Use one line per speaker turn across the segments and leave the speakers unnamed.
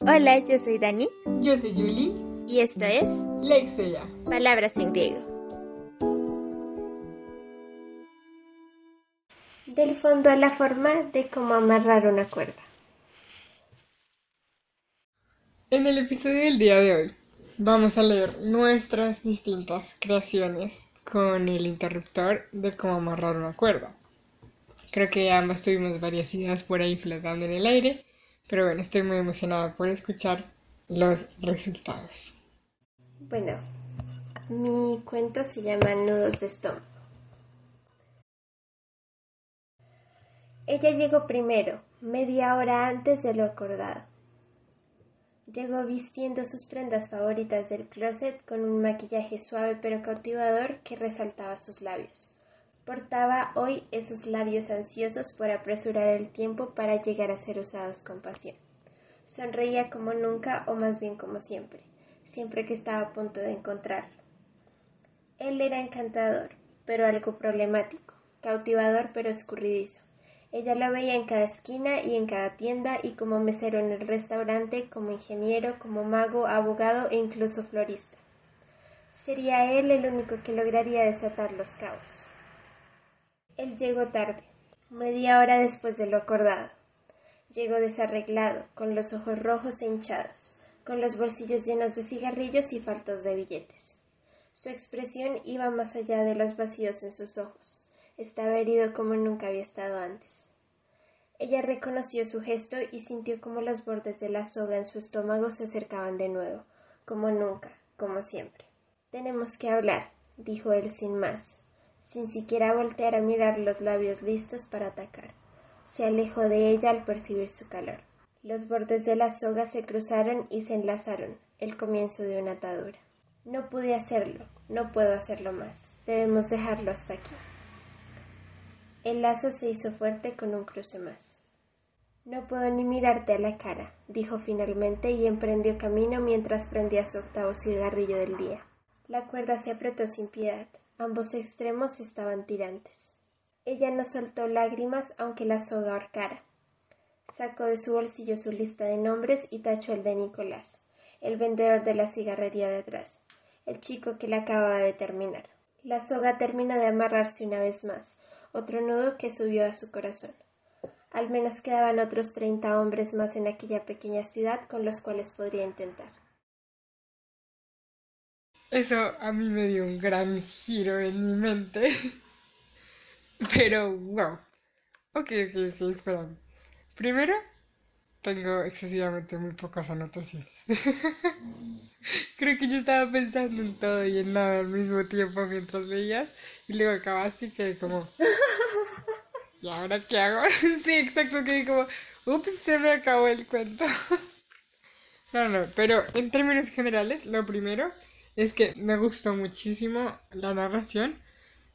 Hola, yo soy Dani.
Yo soy Julie.
Y esto es
Lexia.
Palabras en griego. Del fondo a la forma de cómo amarrar una cuerda.
En el episodio del día de hoy vamos a leer nuestras distintas creaciones con el interruptor de cómo amarrar una cuerda. Creo que ambas tuvimos varias ideas por ahí flotando en el aire, pero bueno, estoy muy emocionada por escuchar los resultados.
Bueno, mi cuento se llama Nudos de estómago. Ella llegó primero, media hora antes de lo acordado. Llegó vistiendo sus prendas favoritas del closet con un maquillaje suave pero cautivador que resaltaba sus labios. Portaba hoy esos labios ansiosos por apresurar el tiempo para llegar a ser usados con pasión. Sonreía como nunca o más bien como siempre, siempre que estaba a punto de encontrarlo. Él era encantador, pero algo problemático, cautivador pero escurridizo. Ella lo veía en cada esquina y en cada tienda y como mesero en el restaurante, como ingeniero, como mago, abogado e incluso florista. Sería él el único que lograría desatar los cabos. Él llegó tarde, media hora después de lo acordado. Llegó desarreglado, con los ojos rojos e hinchados, con los bolsillos llenos de cigarrillos y faltos de billetes. Su expresión iba más allá de los vacíos en sus ojos. Estaba herido como nunca había estado antes. Ella reconoció su gesto y sintió como los bordes de la soga en su estómago se acercaban de nuevo, como nunca, como siempre. Tenemos que hablar, dijo él sin más, sin siquiera voltear a mirar los labios listos para atacar. Se alejó de ella al percibir su calor. Los bordes de la soga se cruzaron y se enlazaron, el comienzo de una atadura. No pude hacerlo, no puedo hacerlo más. Debemos dejarlo hasta aquí. El lazo se hizo fuerte con un cruce más. No puedo ni mirarte a la cara, dijo finalmente y emprendió camino mientras prendía su octavo cigarrillo del día. La cuerda se apretó sin piedad. Ambos extremos estaban tirantes. Ella no soltó lágrimas aunque la soga ahorcara. Sacó de su bolsillo su lista de nombres y tachó el de Nicolás, el vendedor de la cigarrería de atrás, el chico que la acababa de terminar. La soga terminó de amarrarse una vez más, otro nudo que subió a su corazón. Al menos quedaban otros treinta hombres más en aquella pequeña ciudad con los cuales podría intentar.
Eso a mí me dio un gran giro en mi mente. Pero, wow. Ok, ok, ok, espera. Primero, tengo excesivamente muy pocas anotaciones. Creo que yo estaba pensando en todo y en nada al mismo tiempo mientras leías y luego acabaste y quedé como... ¿Y ahora qué hago? sí, exacto, quedé como... Ups, se me acabó el cuento. no, no, pero en términos generales, lo primero es que me gustó muchísimo la narración.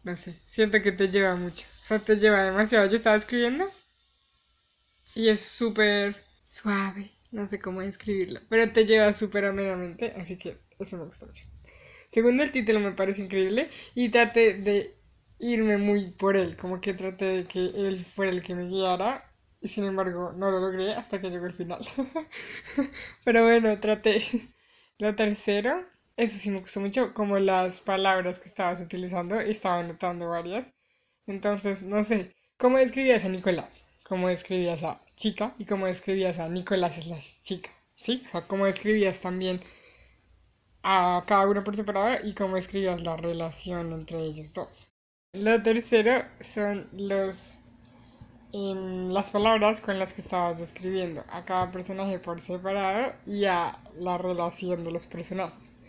No sé, siento que te lleva mucho. O sea, te lleva demasiado. Yo estaba escribiendo y es súper suave. No sé cómo describirlo, pero te lleva súper amenamente, así que eso me gustó mucho. Segundo, el título me parece increíble y traté de irme muy por él, como que traté de que él fuera el que me guiara y sin embargo no lo logré hasta que llegó el final. pero bueno, traté. Lo tercero, eso sí me gustó mucho, como las palabras que estabas utilizando, estaba anotando varias. Entonces, no sé, ¿cómo describías a Nicolás? ¿Cómo describías a chica y cómo describías a Nicolás es la chica, ¿sí? O sea, cómo describías también a cada uno por separado y cómo escribías la relación entre ellos dos. Lo tercero son los en las palabras con las que estabas describiendo a cada personaje por separado y a la relación de los personajes.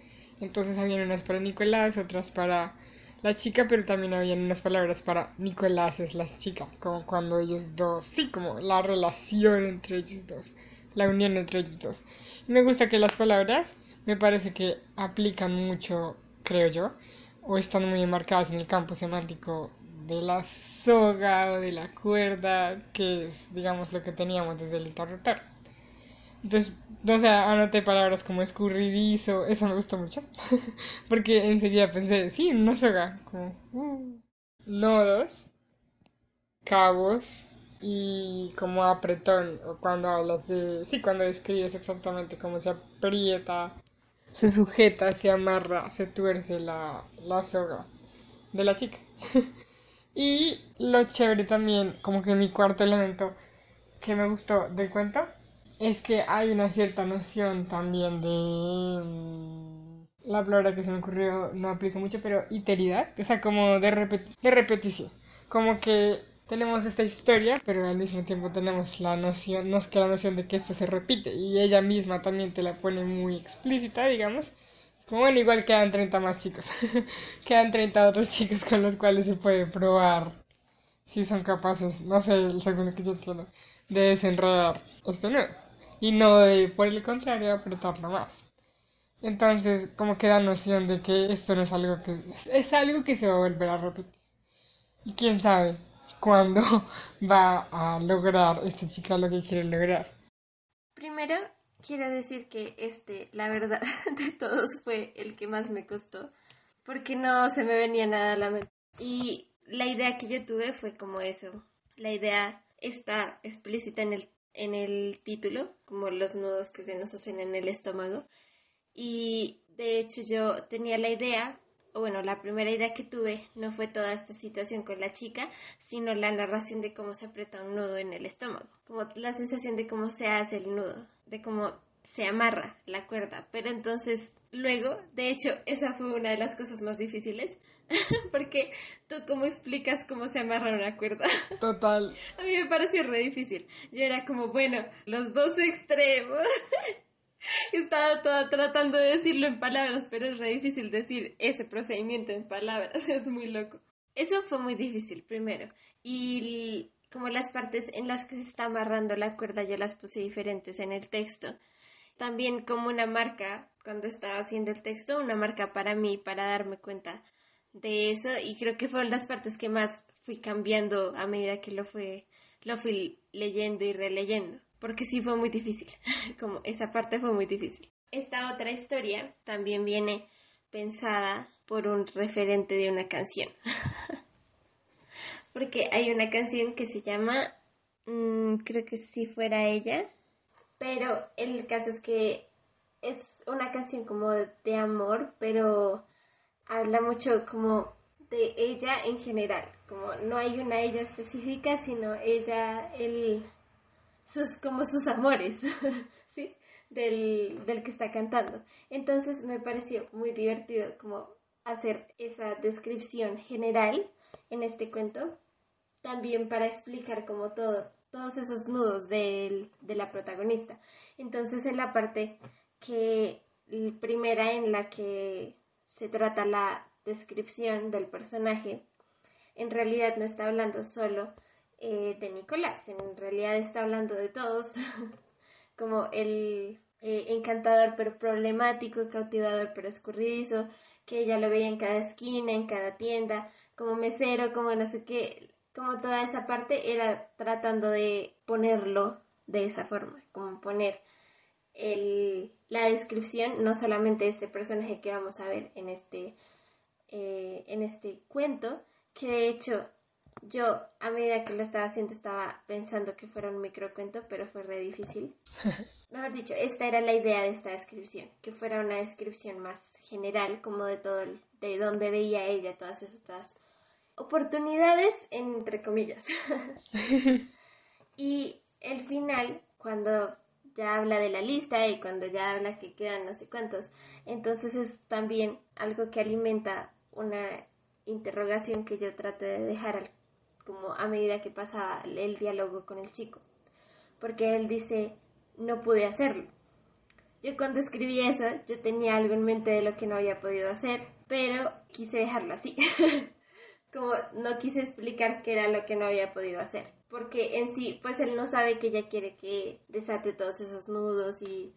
Entonces habían unas para Nicolás, otras para la chica, pero también habían unas palabras para Nicolás es la chica, como cuando ellos dos, sí, como la relación entre ellos dos, la unión entre ellos dos. me gusta que las palabras me parece que aplican mucho, creo yo, o están muy enmarcadas en el campo semántico de la soga de la cuerda, que es, digamos, lo que teníamos desde el interruptor. Entonces, no sé, anoté palabras como escurridizo, eso me gustó mucho, porque enseguida pensé, sí, una soga, como uh, nodos, cabos, y como apretón, o cuando hablas de, sí, cuando describes exactamente cómo se aprieta, se sujeta, se amarra, se tuerce la, la soga de la chica. y lo chévere también, como que mi cuarto elemento que me gustó del cuento, es que hay una cierta noción también de... Mm, la palabra que se me ocurrió no aplica mucho, pero iteridad, o sea, como de, de repetición. Como que tenemos esta historia, pero al mismo tiempo tenemos la noción, nos queda la noción de que esto se repite y ella misma también te la pone muy explícita, digamos. Como bueno, igual quedan 30 más chicos, quedan 30 otros chicos con los cuales se puede probar si son capaces, no sé, el segundo que yo entiendo, de desenredar esto nuevo y no de, por el contrario, apretarlo más. Entonces, como que da noción de que esto no es algo que es algo que se va a volver a repetir. Y quién sabe, cuando va a lograr esta chica lo que quiere lograr.
Primero, quiero decir que este, la verdad, de todos fue el que más me costó, porque no se me venía nada a la mente. Y la idea que yo tuve fue como eso. La idea está explícita en el, en el título, como los nudos que se nos hacen en el estómago. Y de hecho yo tenía la idea o bueno, la primera idea que tuve no fue toda esta situación con la chica, sino la narración de cómo se aprieta un nudo en el estómago, como la sensación de cómo se hace el nudo, de cómo se amarra la cuerda. Pero entonces, luego, de hecho, esa fue una de las cosas más difíciles, porque tú cómo explicas cómo se amarra una cuerda.
Total.
A mí me pareció re difícil. Yo era como, bueno, los dos extremos. Estaba toda tratando de decirlo en palabras, pero es re difícil decir ese procedimiento en palabras, es muy loco. Eso fue muy difícil, primero. Y como las partes en las que se está amarrando la cuerda yo las puse diferentes en el texto. También como una marca, cuando estaba haciendo el texto, una marca para mí, para darme cuenta de eso. Y creo que fueron las partes que más fui cambiando a medida que lo, fue, lo fui leyendo y releyendo porque sí fue muy difícil, como esa parte fue muy difícil. Esta otra historia también viene pensada por un referente de una canción, porque hay una canción que se llama, mm, creo que si fuera ella, pero el caso es que es una canción como de amor, pero habla mucho como de ella en general, como no hay una ella específica, sino ella, el sus, como sus amores, ¿sí? Del, del que está cantando. Entonces me pareció muy divertido como hacer esa descripción general en este cuento, también para explicar como todo, todos esos nudos de, de la protagonista. Entonces en la parte que primera en la que se trata la descripción del personaje, en realidad no está hablando solo eh, de Nicolás. En realidad está hablando de todos, como el eh, encantador pero problemático, cautivador pero escurridizo, que ella lo veía en cada esquina, en cada tienda, como mesero, como no sé qué, como toda esa parte era tratando de ponerlo de esa forma, como poner el, la descripción, no solamente de este personaje que vamos a ver en este, eh, en este cuento, que de hecho yo, a medida que lo estaba haciendo, estaba pensando que fuera un microcuento, pero fue re difícil. Mejor dicho, esta era la idea de esta descripción, que fuera una descripción más general, como de todo, de dónde veía ella todas estas oportunidades, entre comillas. y el final, cuando ya habla de la lista y cuando ya habla que quedan no sé cuántos, entonces es también algo que alimenta una interrogación que yo traté de dejar como a medida que pasaba el diálogo con el chico, porque él dice, no pude hacerlo. Yo cuando escribí eso, yo tenía algo en mente de lo que no había podido hacer, pero quise dejarlo así. como no quise explicar qué era lo que no había podido hacer. Porque en sí, pues él no sabe que ella quiere que desate todos esos nudos y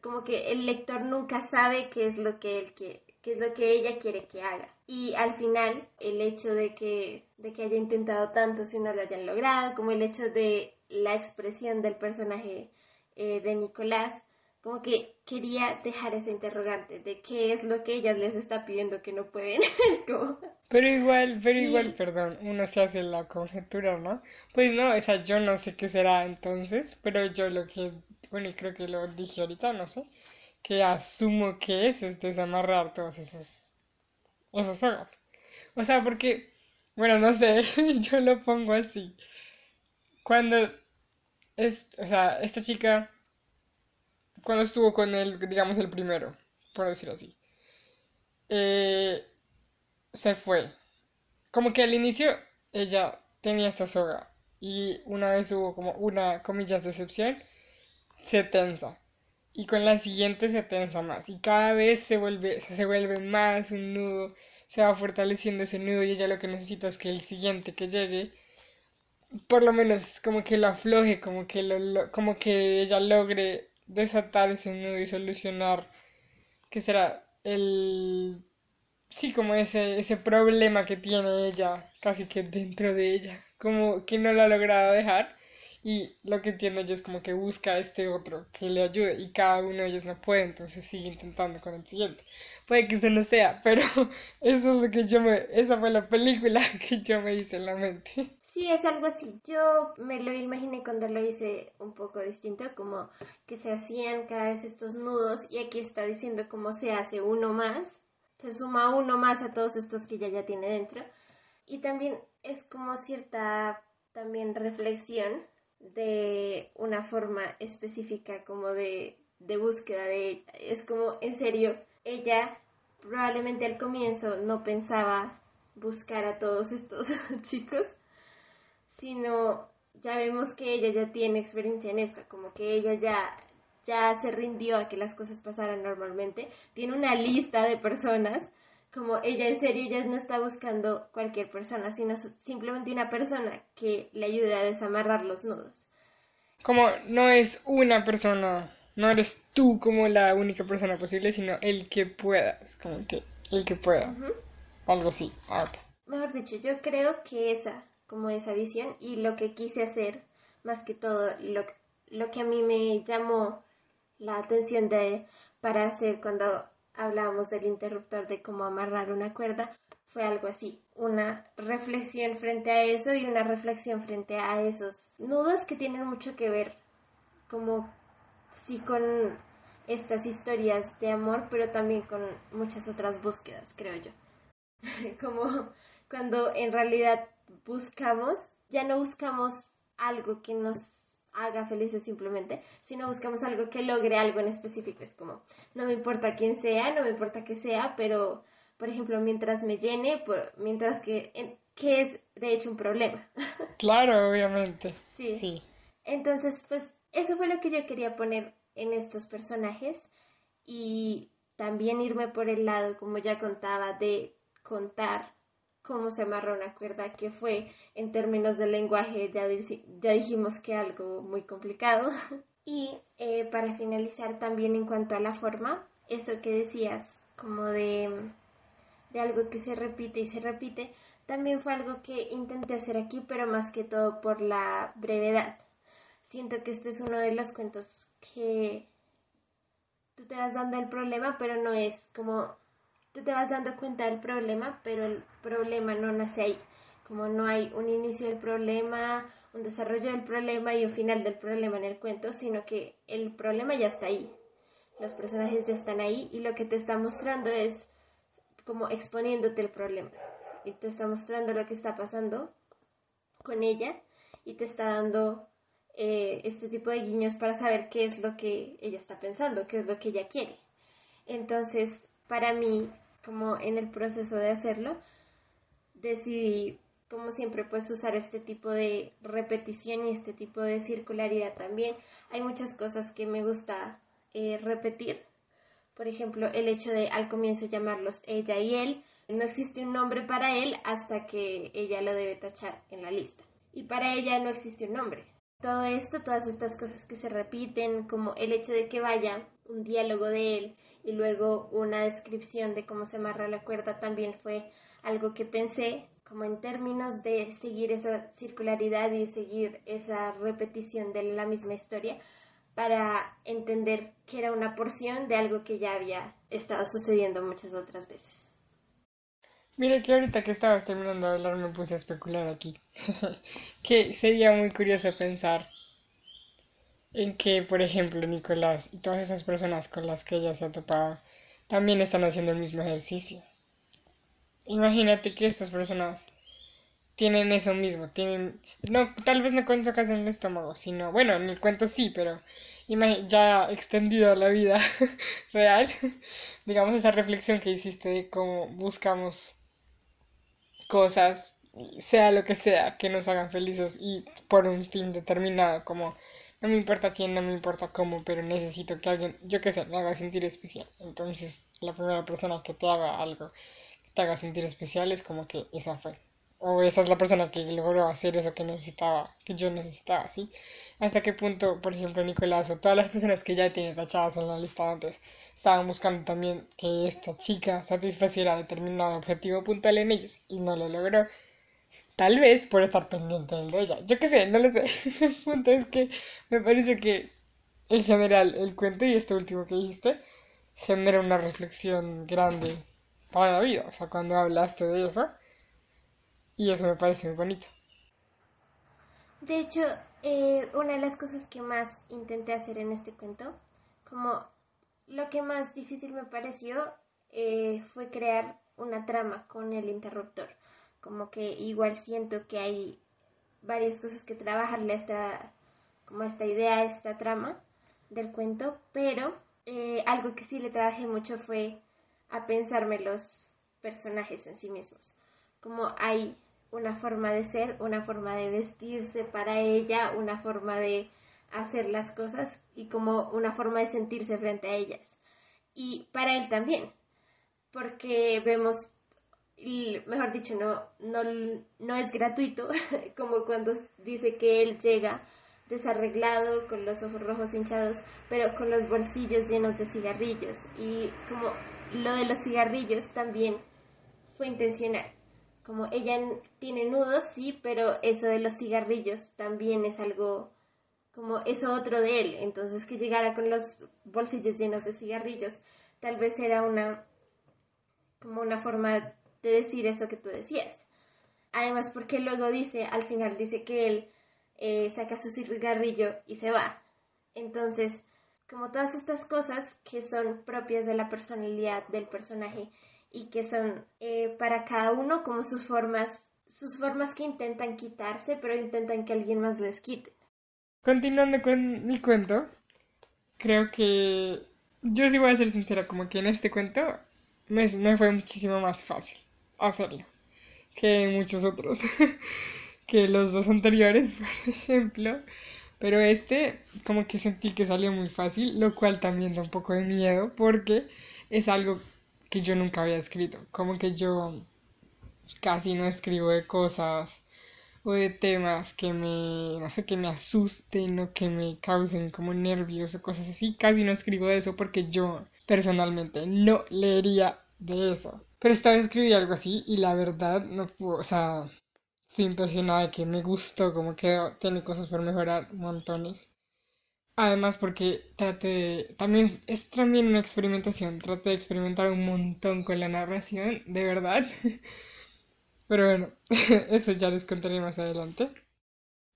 como que el lector nunca sabe qué es lo que él quiere, qué es lo que ella quiere que haga. Y al final, el hecho de que, de que haya intentado tanto si no lo hayan logrado, como el hecho de la expresión del personaje eh, de Nicolás, como que quería dejar esa interrogante de qué es lo que ella les está pidiendo que no pueden. es como...
Pero igual, pero igual, perdón, uno se hace la conjetura, ¿no? Pues no, o sea, yo no sé qué será entonces, pero yo lo que, bueno, y creo que lo dije ahorita, no sé, que asumo que es, es desamarrar todas esas, esas sogas. O sea, porque, bueno, no sé, yo lo pongo así. Cuando, es, o sea, esta chica cuando estuvo con él, digamos el primero, por decir así, eh, se fue. Como que al inicio ella tenía esta soga y una vez hubo como una, comillas, decepción, se tensa. Y con la siguiente se tensa más. Y cada vez se vuelve, se vuelve más un nudo, se va fortaleciendo ese nudo y ella lo que necesita es que el siguiente que llegue, por lo menos como que lo afloje, como que, lo, como que ella logre desatar ese nudo y solucionar, que será el, sí, como ese, ese problema que tiene ella, casi que dentro de ella, como que no lo ha logrado dejar. Y lo que entiendo yo es como que busca a este otro que le ayude y cada uno de ellos no puede, entonces sigue intentando con el siguiente. Puede que eso no sea, pero eso es lo que yo me, esa fue la película que yo me hice en la mente.
Sí, es algo así. Yo me lo imaginé cuando lo hice un poco distinto, como que se hacían cada vez estos nudos y aquí está diciendo cómo se hace uno más, se suma uno más a todos estos que ya ya tiene dentro. Y también es como cierta también reflexión de una forma específica como de, de búsqueda de es como en serio ella probablemente al comienzo no pensaba buscar a todos estos chicos sino ya vemos que ella ya tiene experiencia en esto, como que ella ya, ya se rindió a que las cosas pasaran normalmente, tiene una lista de personas, como ella en serio ya no está buscando cualquier persona, sino simplemente una persona que le ayude a desamarrar los nudos.
Como no es una persona, no eres tú como la única persona posible, sino el que pueda, como que el que pueda, algo así. Ah,
Mejor dicho, yo creo que esa como esa visión y lo que quise hacer, más que todo, lo, lo que a mí me llamó la atención de, para hacer cuando hablábamos del interruptor de cómo amarrar una cuerda, fue algo así, una reflexión frente a eso y una reflexión frente a esos nudos que tienen mucho que ver como sí con estas historias de amor, pero también con muchas otras búsquedas, creo yo. como cuando en realidad buscamos, ya no buscamos algo que nos haga felices simplemente, sino buscamos algo que logre algo en específico. Es como, no me importa quién sea, no me importa qué sea, pero, por ejemplo, mientras me llene, mientras que, que es de hecho un problema.
Claro, obviamente.
Sí. sí. Entonces, pues, eso fue lo que yo quería poner en estos personajes y también irme por el lado, como ya contaba, de contar cómo se amarra una cuerda, que fue en términos de lenguaje, ya, ya dijimos que algo muy complicado. Y eh, para finalizar también en cuanto a la forma, eso que decías, como de, de algo que se repite y se repite, también fue algo que intenté hacer aquí, pero más que todo por la brevedad. Siento que este es uno de los cuentos que tú te vas dando el problema, pero no es como tú te vas dando cuenta del problema, pero el problema no nace ahí. Como no hay un inicio del problema, un desarrollo del problema y un final del problema en el cuento, sino que el problema ya está ahí. Los personajes ya están ahí y lo que te está mostrando es como exponiéndote el problema. Y te está mostrando lo que está pasando con ella y te está dando eh, este tipo de guiños para saber qué es lo que ella está pensando, qué es lo que ella quiere. Entonces, para mí, como en el proceso de hacerlo, decidí, como siempre, pues usar este tipo de repetición y este tipo de circularidad también. Hay muchas cosas que me gusta eh, repetir. Por ejemplo, el hecho de al comienzo llamarlos ella y él. No existe un nombre para él hasta que ella lo debe tachar en la lista. Y para ella no existe un nombre. Todo esto, todas estas cosas que se repiten, como el hecho de que vaya un diálogo de él y luego una descripción de cómo se amarra la cuerda también fue algo que pensé como en términos de seguir esa circularidad y seguir esa repetición de la misma historia para entender que era una porción de algo que ya había estado sucediendo muchas otras veces.
Mira que ahorita que estabas terminando de hablar me puse a especular aquí. que sería muy curioso pensar en que, por ejemplo, Nicolás y todas esas personas con las que ella se ha topado también están haciendo el mismo ejercicio. Imagínate que estas personas tienen eso mismo, tienen, no, tal vez no cuento acá en el estómago, sino, bueno, en el cuento sí, pero ya extendido a la vida real, digamos esa reflexión que hiciste de cómo buscamos cosas, sea lo que sea, que nos hagan felices y por un fin determinado, como no me importa quién, no me importa cómo, pero necesito que alguien, yo qué sé, me haga sentir especial. Entonces, la primera persona que te haga algo, que te haga sentir especial es como que esa fue. O esa es la persona que logró hacer eso que necesitaba, que yo necesitaba, ¿sí? Hasta qué punto, por ejemplo, Nicolás o todas las personas que ya tienen tachadas en la lista antes, estaban buscando también que esta chica satisfaciera determinado objetivo puntual en ellos y no lo logró. Tal vez por estar pendiente de ella. Yo qué sé, no lo sé. El punto es que me parece que en general el cuento y este último que dijiste genera una reflexión grande para la vida. O sea, cuando hablaste de eso. Y eso me parece muy bonito.
De hecho, eh, una de las cosas que más intenté hacer en este cuento, como lo que más difícil me pareció, eh, fue crear una trama con el interruptor. Como que igual siento que hay varias cosas que trabajarle a esta, como esta idea, esta trama del cuento, pero eh, algo que sí le trabajé mucho fue a pensarme los personajes en sí mismos, como hay una forma de ser, una forma de vestirse para ella, una forma de hacer las cosas y como una forma de sentirse frente a ellas. Y para él también, porque vemos mejor dicho, no, no, no es gratuito, como cuando dice que él llega desarreglado, con los ojos rojos hinchados, pero con los bolsillos llenos de cigarrillos. Y como lo de los cigarrillos también fue intencional. Como ella tiene nudos, sí, pero eso de los cigarrillos también es algo como eso otro de él. Entonces que llegara con los bolsillos llenos de cigarrillos, tal vez era una como una forma de decir eso que tú decías. Además, porque luego dice, al final dice que él eh, saca su cigarrillo y se va. Entonces, como todas estas cosas que son propias de la personalidad del personaje y que son eh, para cada uno como sus formas, sus formas que intentan quitarse, pero intentan que alguien más les quite.
Continuando con mi cuento, creo que yo sí voy a ser sincera, como que en este cuento me, me fue muchísimo más fácil hacerlo que muchos otros, que los dos anteriores, por ejemplo. Pero este como que sentí que salió muy fácil, lo cual también da un poco de miedo porque es algo que yo nunca había escrito. Como que yo casi no escribo de cosas o de temas que me, no sé, que me asusten o que me causen como nervios o cosas así. Casi no escribo de eso porque yo personalmente no leería de eso. Pero esta vez escribí algo así y la verdad no puedo, o sea, estoy impresionada de que me gustó, como que tiene cosas por mejorar montones. Además porque trate también es también una experimentación, trate de experimentar un montón con la narración, de verdad. Pero bueno, eso ya les contaré más adelante.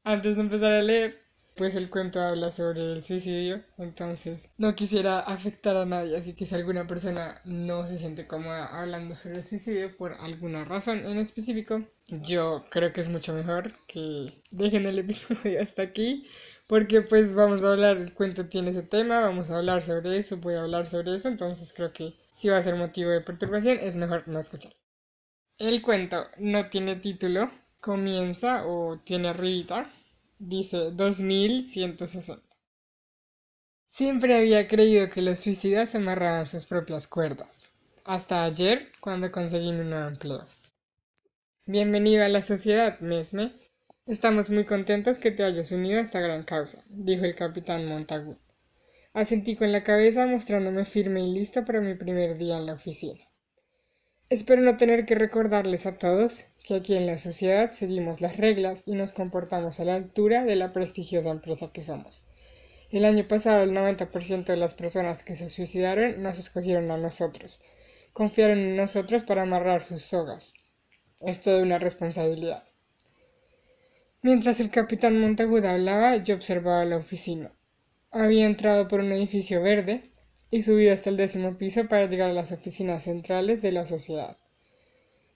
Antes de empezar a leer, pues el cuento habla sobre el suicidio, entonces no quisiera afectar a nadie, así que si alguna persona no se siente cómoda hablando sobre el suicidio por alguna razón en específico, yo creo que es mucho mejor que dejen el episodio hasta aquí, porque pues vamos a hablar, el cuento tiene ese tema, vamos a hablar sobre eso, voy a hablar sobre eso, entonces creo que si va a ser motivo de perturbación es mejor no escuchar. El cuento no tiene título, comienza o tiene arribita dice 2160. Siempre había creído que los suicidas amarraban sus propias cuerdas. Hasta ayer, cuando conseguí un nuevo empleo. Bienvenido a la sociedad, Mesme. Estamos muy contentos que te hayas unido a esta gran causa, dijo el capitán Montagu. Asentí con la cabeza mostrándome firme y listo para mi primer día en la oficina. Espero no tener que recordarles a todos que aquí en la sociedad seguimos las reglas y nos comportamos a la altura de la prestigiosa empresa que somos. El año pasado el 90% de las personas que se suicidaron nos escogieron a nosotros. Confiaron en nosotros para amarrar sus sogas. Es toda una responsabilidad. Mientras el capitán Montagut hablaba, yo observaba la oficina. Había entrado por un edificio verde y subido hasta el décimo piso para llegar a las oficinas centrales de la sociedad.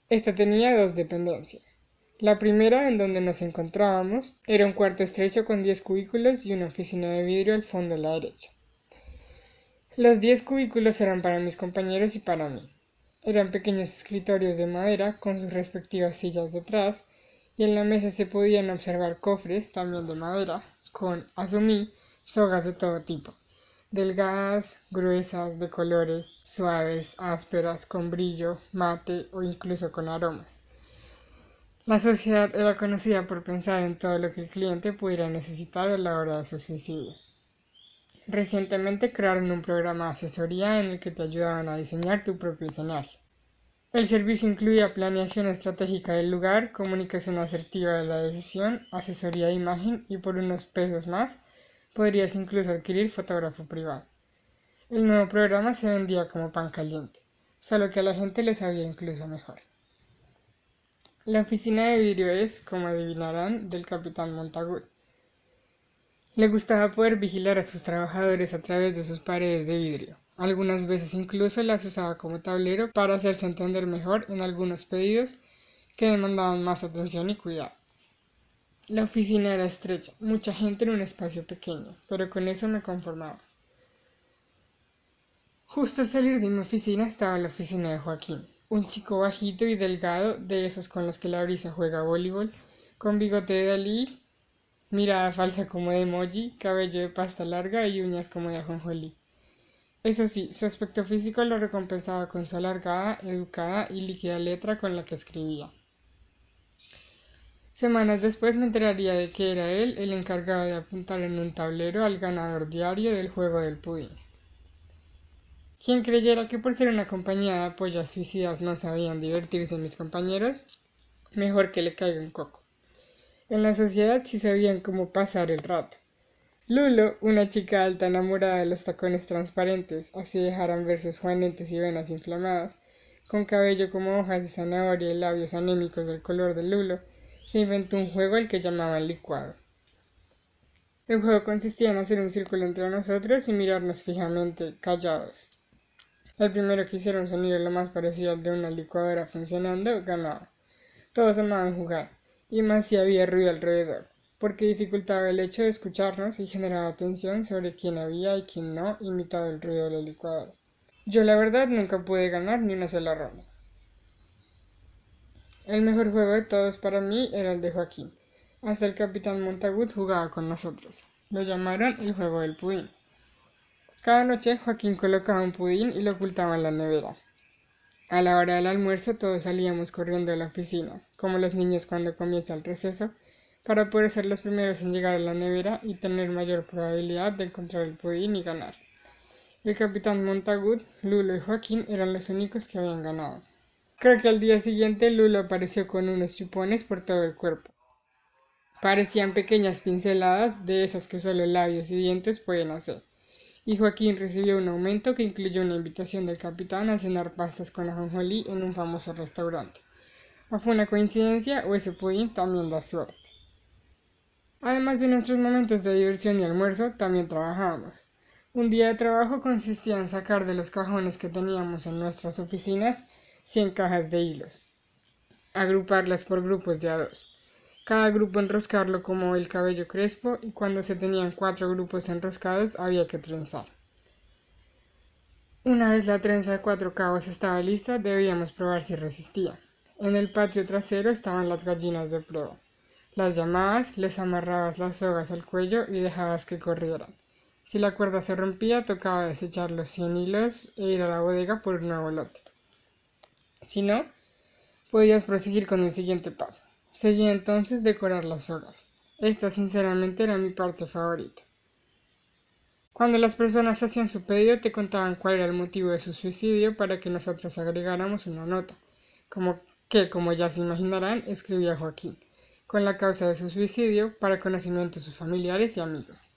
Esta tenía dos dependencias. La primera, en donde nos encontrábamos, era un cuarto estrecho con diez cubículos y una oficina de vidrio al fondo a la derecha. Los diez cubículos eran para mis compañeros y para mí. Eran pequeños escritorios de madera con sus respectivas sillas detrás, y en la mesa se podían observar cofres, también de madera, con, asumí, sogas de todo tipo, delgadas, gruesas, de colores, suaves, ásperas, con brillo, mate o incluso con aromas. La sociedad era conocida por pensar en todo lo que el cliente pudiera necesitar a la hora de su suicidio. Recientemente crearon un programa de asesoría en el que te ayudaban a diseñar tu propio escenario. El servicio incluía planeación estratégica del lugar, comunicación asertiva de la decisión, asesoría de imagen y por unos pesos más podrías incluso adquirir fotógrafo privado. El nuevo programa se vendía como pan caliente, solo que a la gente le sabía incluso mejor. La oficina de vidrio es, como adivinarán, del capitán Montagut. Le gustaba poder vigilar a sus trabajadores a través de sus paredes de vidrio. Algunas veces incluso las usaba como tablero para hacerse entender mejor en algunos pedidos que demandaban más atención y cuidado. La oficina era estrecha, mucha gente en un espacio pequeño, pero con eso me conformaba. Justo al salir de mi oficina estaba la oficina de Joaquín un chico bajito y delgado, de esos con los que la brisa juega voleibol, con bigote de Dalí, mirada falsa como de emoji, cabello de pasta larga y uñas como de ajonjolí. Eso sí, su aspecto físico lo recompensaba con su alargada, educada y líquida letra con la que escribía. Semanas después me enteraría de que era él el encargado de apuntar en un tablero al ganador diario del juego del pudín. Quien creyera que por ser una compañía de suicidas no sabían divertirse mis compañeros, mejor que le caiga un coco. En la sociedad sí sabían cómo pasar el rato. Lulo, una chica alta enamorada de los tacones transparentes, así dejaran ver sus juanetes y venas inflamadas, con cabello como hojas de zanahoria y labios anémicos del color del lulo, se inventó un juego al que llamaban licuado. El juego consistía en hacer un círculo entre nosotros y mirarnos fijamente, callados. El primero que hiciera un sonido lo más parecido al de una licuadora funcionando ganaba. Todos amaban jugar, y más si había ruido alrededor, porque dificultaba el hecho de escucharnos y generaba tensión sobre quién había y quién no imitado el ruido de la licuadora. Yo la verdad nunca pude ganar ni una sola ronda. El mejor juego de todos para mí era el de Joaquín. Hasta el capitán Montagut jugaba con nosotros. Lo llamaron el juego del pudín. Cada noche Joaquín colocaba un pudín y lo ocultaba en la nevera. A la hora del almuerzo todos salíamos corriendo a la oficina, como los niños cuando comienza el receso, para poder ser los primeros en llegar a la nevera y tener mayor probabilidad de encontrar el pudín y ganar. El capitán Montagut, Lulo y Joaquín eran los únicos que habían ganado. Creo que al día siguiente Lulo apareció con unos chupones por todo el cuerpo. Parecían pequeñas pinceladas de esas que solo labios y dientes pueden hacer y Joaquín recibió un aumento que incluyó una invitación del capitán a cenar pastas con ajonjolí en un famoso restaurante. ¿O fue una coincidencia o ese pudín también da suerte? Además de nuestros momentos de diversión y almuerzo, también trabajábamos. Un día de trabajo consistía en sacar de los cajones que teníamos en nuestras oficinas 100 cajas de hilos, agruparlas por grupos de a dos cada grupo enroscarlo como el cabello crespo y cuando se tenían cuatro grupos enroscados había que trenzar. Una vez la trenza de cuatro cabos estaba lista, debíamos probar si resistía. En el patio trasero estaban las gallinas de prueba. Las llamabas, les amarrabas las sogas al cuello y dejabas que corrieran. Si la cuerda se rompía, tocaba desechar los cien hilos e ir a la bodega por un nuevo lote. Si no, podías proseguir con el siguiente paso. Seguía entonces decorar las sogas. Esta sinceramente era mi parte favorita. Cuando las personas hacían su pedido te contaban cuál era el motivo de su suicidio para que nosotros agregáramos una nota, como que, como ya se imaginarán, escribía Joaquín, con la causa de su suicidio para conocimiento de sus familiares y amigos.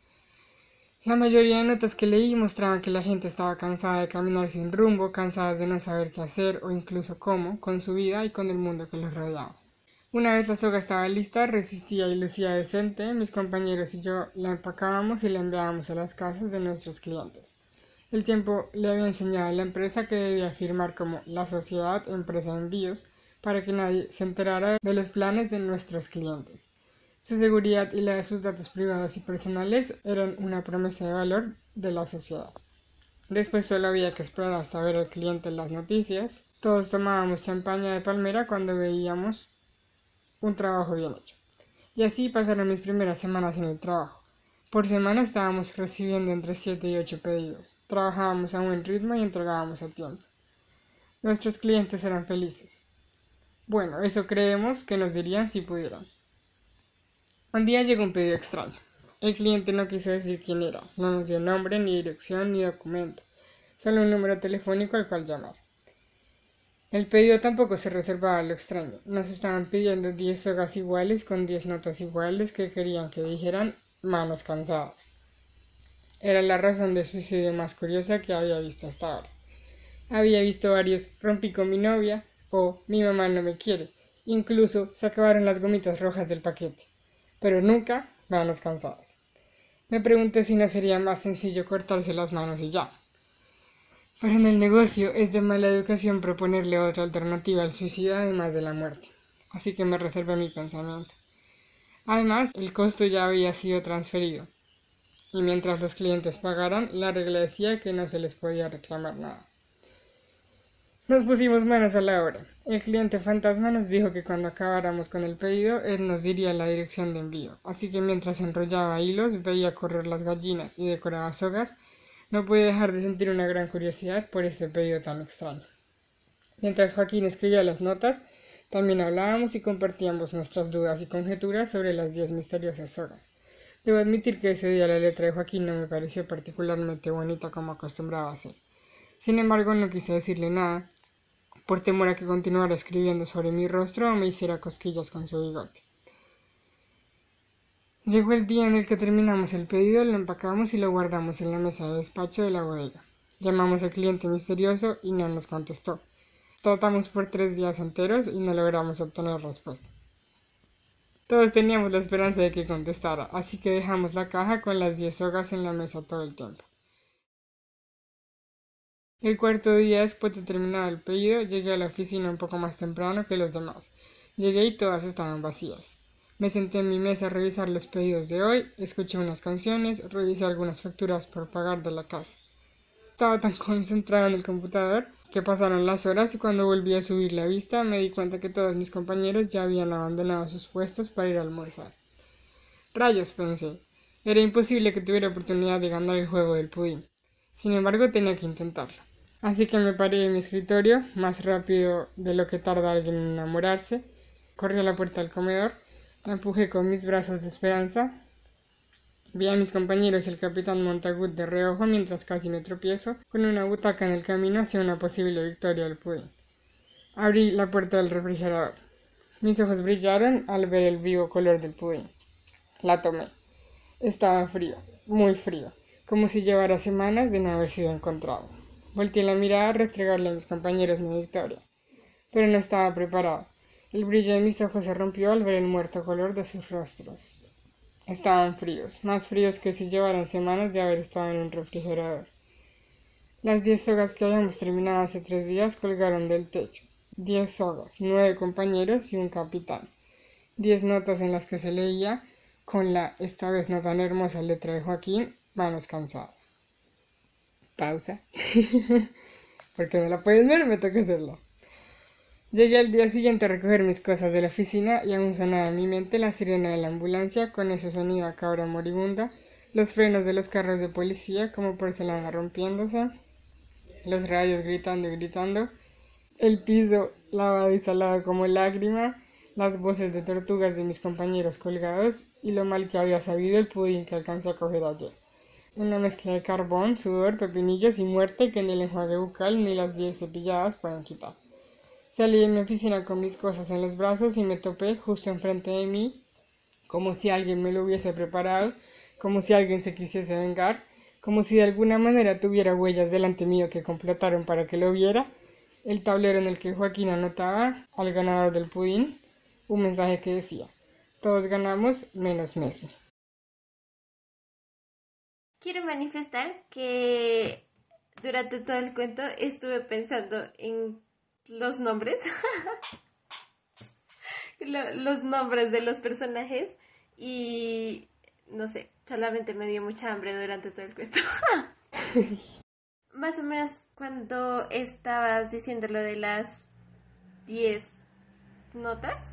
La mayoría de notas que leí mostraban que la gente estaba cansada de caminar sin rumbo, cansadas de no saber qué hacer o incluso cómo con su vida y con el mundo que los rodeaba. Una vez la soga estaba lista, resistía y lucía decente, mis compañeros y yo la empacábamos y la enviábamos a las casas de nuestros clientes. El tiempo le había enseñado a la empresa que debía firmar como la sociedad empresa de envíos para que nadie se enterara de los planes de nuestros clientes. Su seguridad y la de sus datos privados y personales eran una promesa de valor de la sociedad. Después solo había que esperar hasta ver al cliente en las noticias. Todos tomábamos champaña de palmera cuando veíamos un trabajo bien hecho. Y así pasaron mis primeras semanas en el trabajo. Por semana estábamos recibiendo entre 7 y 8 pedidos. Trabajábamos a buen ritmo y entregábamos a tiempo. Nuestros clientes eran felices. Bueno, eso creemos que nos dirían si pudieran. Un día llegó un pedido extraño. El cliente no quiso decir quién era, no nos dio nombre, ni dirección, ni documento, solo un número telefónico al cual llamar. El pedido tampoco se reservaba a lo extraño. Nos estaban pidiendo 10 sogas iguales con 10 notas iguales que querían que dijeran manos cansadas. Era la razón de suicidio más curiosa que había visto hasta ahora. Había visto varios rompí con mi novia o mi mamá no me quiere. Incluso se acabaron las gomitas rojas del paquete. Pero nunca manos cansadas. Me pregunté si no sería más sencillo cortarse las manos y ya. Pero en el negocio es de mala educación proponerle otra alternativa al suicidio además de la muerte, así que me reservé mi pensamiento. Además, el costo ya había sido transferido, y mientras los clientes pagaran, la regla decía que no se les podía reclamar nada. Nos pusimos manos a la obra. El cliente fantasma nos dijo que cuando acabáramos con el pedido, él nos diría la dirección de envío, así que mientras enrollaba hilos, veía correr las gallinas y decoraba sogas, no pude dejar de sentir una gran curiosidad por este pedido tan extraño. Mientras Joaquín escribía las notas, también hablábamos y compartíamos nuestras dudas y conjeturas sobre las diez misteriosas sogas. Debo admitir que ese día la letra de Joaquín no me pareció particularmente bonita como acostumbraba a ser. Sin embargo, no quise decirle nada, por temor a que continuara escribiendo sobre mi rostro o me hiciera cosquillas con su bigote. Llegó el día en el que terminamos el pedido, lo empacamos y lo guardamos en la mesa de despacho de la bodega. Llamamos al cliente misterioso y no nos contestó. Tratamos por tres días enteros y no logramos obtener respuesta. Todos teníamos la esperanza de que contestara, así que dejamos la caja con las diez sogas en la mesa todo el tiempo. El cuarto día después de terminado el pedido, llegué a la oficina un poco más temprano que los demás. Llegué y todas estaban vacías. Me senté en mi mesa a revisar los pedidos de hoy, escuché unas canciones, revisé algunas facturas por pagar de la casa. Estaba tan concentrado en el computador que pasaron las horas y cuando volví a subir la vista me di cuenta que todos mis compañeros ya habían abandonado sus puestos para ir a almorzar. Rayos, pensé. Era imposible que tuviera oportunidad de ganar el juego del pudín. Sin embargo, tenía que intentarlo. Así que me paré en mi escritorio, más rápido de lo que tarda alguien en enamorarse, corrí a la puerta del comedor empujé con mis brazos de esperanza. Vi a mis compañeros y el capitán Montagut de reojo mientras casi me tropiezo con una butaca en el camino hacia una posible victoria del pudín. Abrí la puerta del refrigerador. Mis ojos brillaron al ver el vivo color del pudín. La tomé. Estaba frío, muy frío, como si llevara semanas de no haber sido encontrado. Volté la mirada a restregarle a mis compañeros mi victoria, pero no estaba preparado. El brillo de mis ojos se rompió al ver el muerto color de sus rostros. Estaban fríos, más fríos que si llevaran semanas de haber estado en un refrigerador. Las diez sogas que habíamos terminado hace tres días colgaron del techo. Diez sogas, nueve compañeros y un capitán. Diez notas en las que se leía, con la esta vez no tan hermosa letra de Joaquín, manos cansadas. Pausa. Porque no la pueden ver, me toca hacerlo. Llegué al día siguiente a recoger mis cosas de la oficina y aún sonaba en mi mente la sirena de la ambulancia con ese sonido a cabra moribunda, los frenos de los carros de policía como porcelana rompiéndose, los radios gritando y gritando, el piso lavado y salado como lágrima, las voces de tortugas de mis compañeros colgados y lo mal que había sabido el pudín que alcancé a coger ayer. Una mezcla de carbón, sudor, pepinillos y muerte que ni el enjuague bucal ni las diez cepilladas pueden quitar. Salí de mi oficina con mis cosas en los brazos y me topé justo enfrente de mí, como si alguien me lo hubiese preparado, como si alguien se quisiese vengar, como si de alguna manera tuviera huellas delante mío que complotaron para que lo viera, el tablero en el que Joaquín anotaba al ganador del pudín un mensaje que decía, todos ganamos menos Mesme.
Quiero manifestar que durante todo el cuento estuve pensando en los nombres, los nombres de los personajes y no sé, solamente me dio mucha hambre durante todo el cuento. Más o menos cuando estabas diciendo lo de las 10 notas,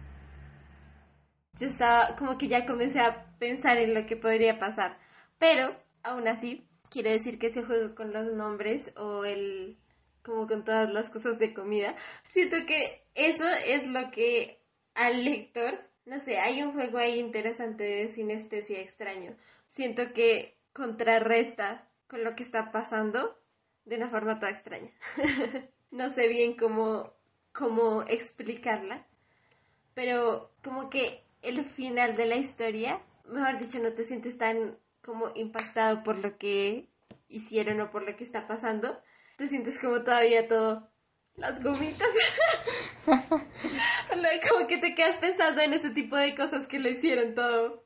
yo estaba como que ya comencé a pensar en lo que podría pasar. Pero, aún así, quiero decir que ese juego con los nombres o el como con todas las cosas de comida, siento que eso es lo que al lector, no sé, hay un juego ahí interesante de sinestesia extraño. Siento que contrarresta con lo que está pasando de una forma toda extraña. no sé bien cómo, cómo explicarla, pero como que el final de la historia, mejor dicho, no te sientes tan como impactado por lo que hicieron o por lo que está pasando, te sientes como todavía todo las gomitas. como que te quedas pensando en ese tipo de cosas que lo hicieron todo.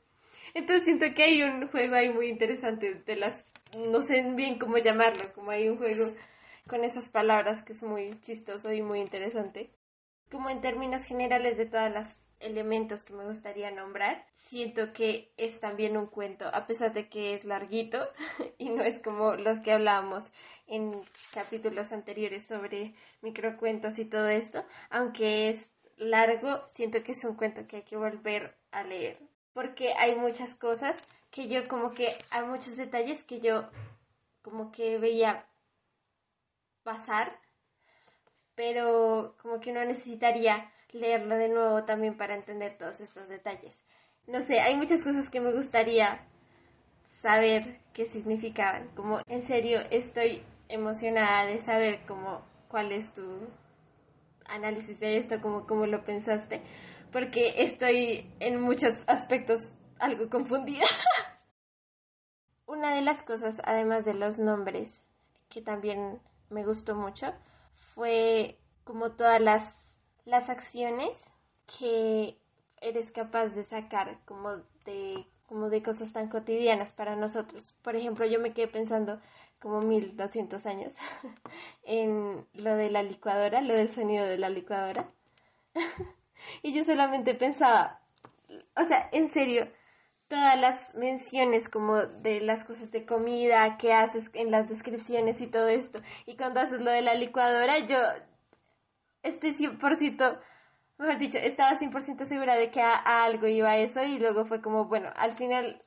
Entonces siento que hay un juego ahí muy interesante de las, no sé bien cómo llamarlo, como hay un juego con esas palabras que es muy chistoso y muy interesante como en términos generales de todos los elementos que me gustaría nombrar, siento que es también un cuento, a pesar de que es larguito y no es como los que hablábamos en capítulos anteriores sobre microcuentos y todo esto, aunque es largo, siento que es un cuento que hay que volver a leer, porque hay muchas cosas que yo como que, hay muchos detalles que yo como que veía pasar pero como que uno necesitaría leerlo de nuevo también para entender todos estos detalles. No sé, hay muchas cosas que me gustaría saber qué significaban. Como en serio estoy emocionada de saber cómo cuál es tu análisis de esto, como cómo lo pensaste, porque estoy en muchos aspectos algo confundida. Una de las cosas, además de los nombres, que también me gustó mucho, fue como todas las, las acciones que eres capaz de sacar como de, como de cosas tan cotidianas para nosotros. Por ejemplo, yo me quedé pensando como 1200 años en lo de la licuadora, lo del sonido de la licuadora. y yo solamente pensaba, o sea, en serio, todas las menciones como de las cosas de comida que haces en las descripciones y todo esto. Y cuando haces lo de la licuadora, yo estoy 100%, mejor dicho, estaba 100% segura de que a, algo iba eso y luego fue como, bueno, al final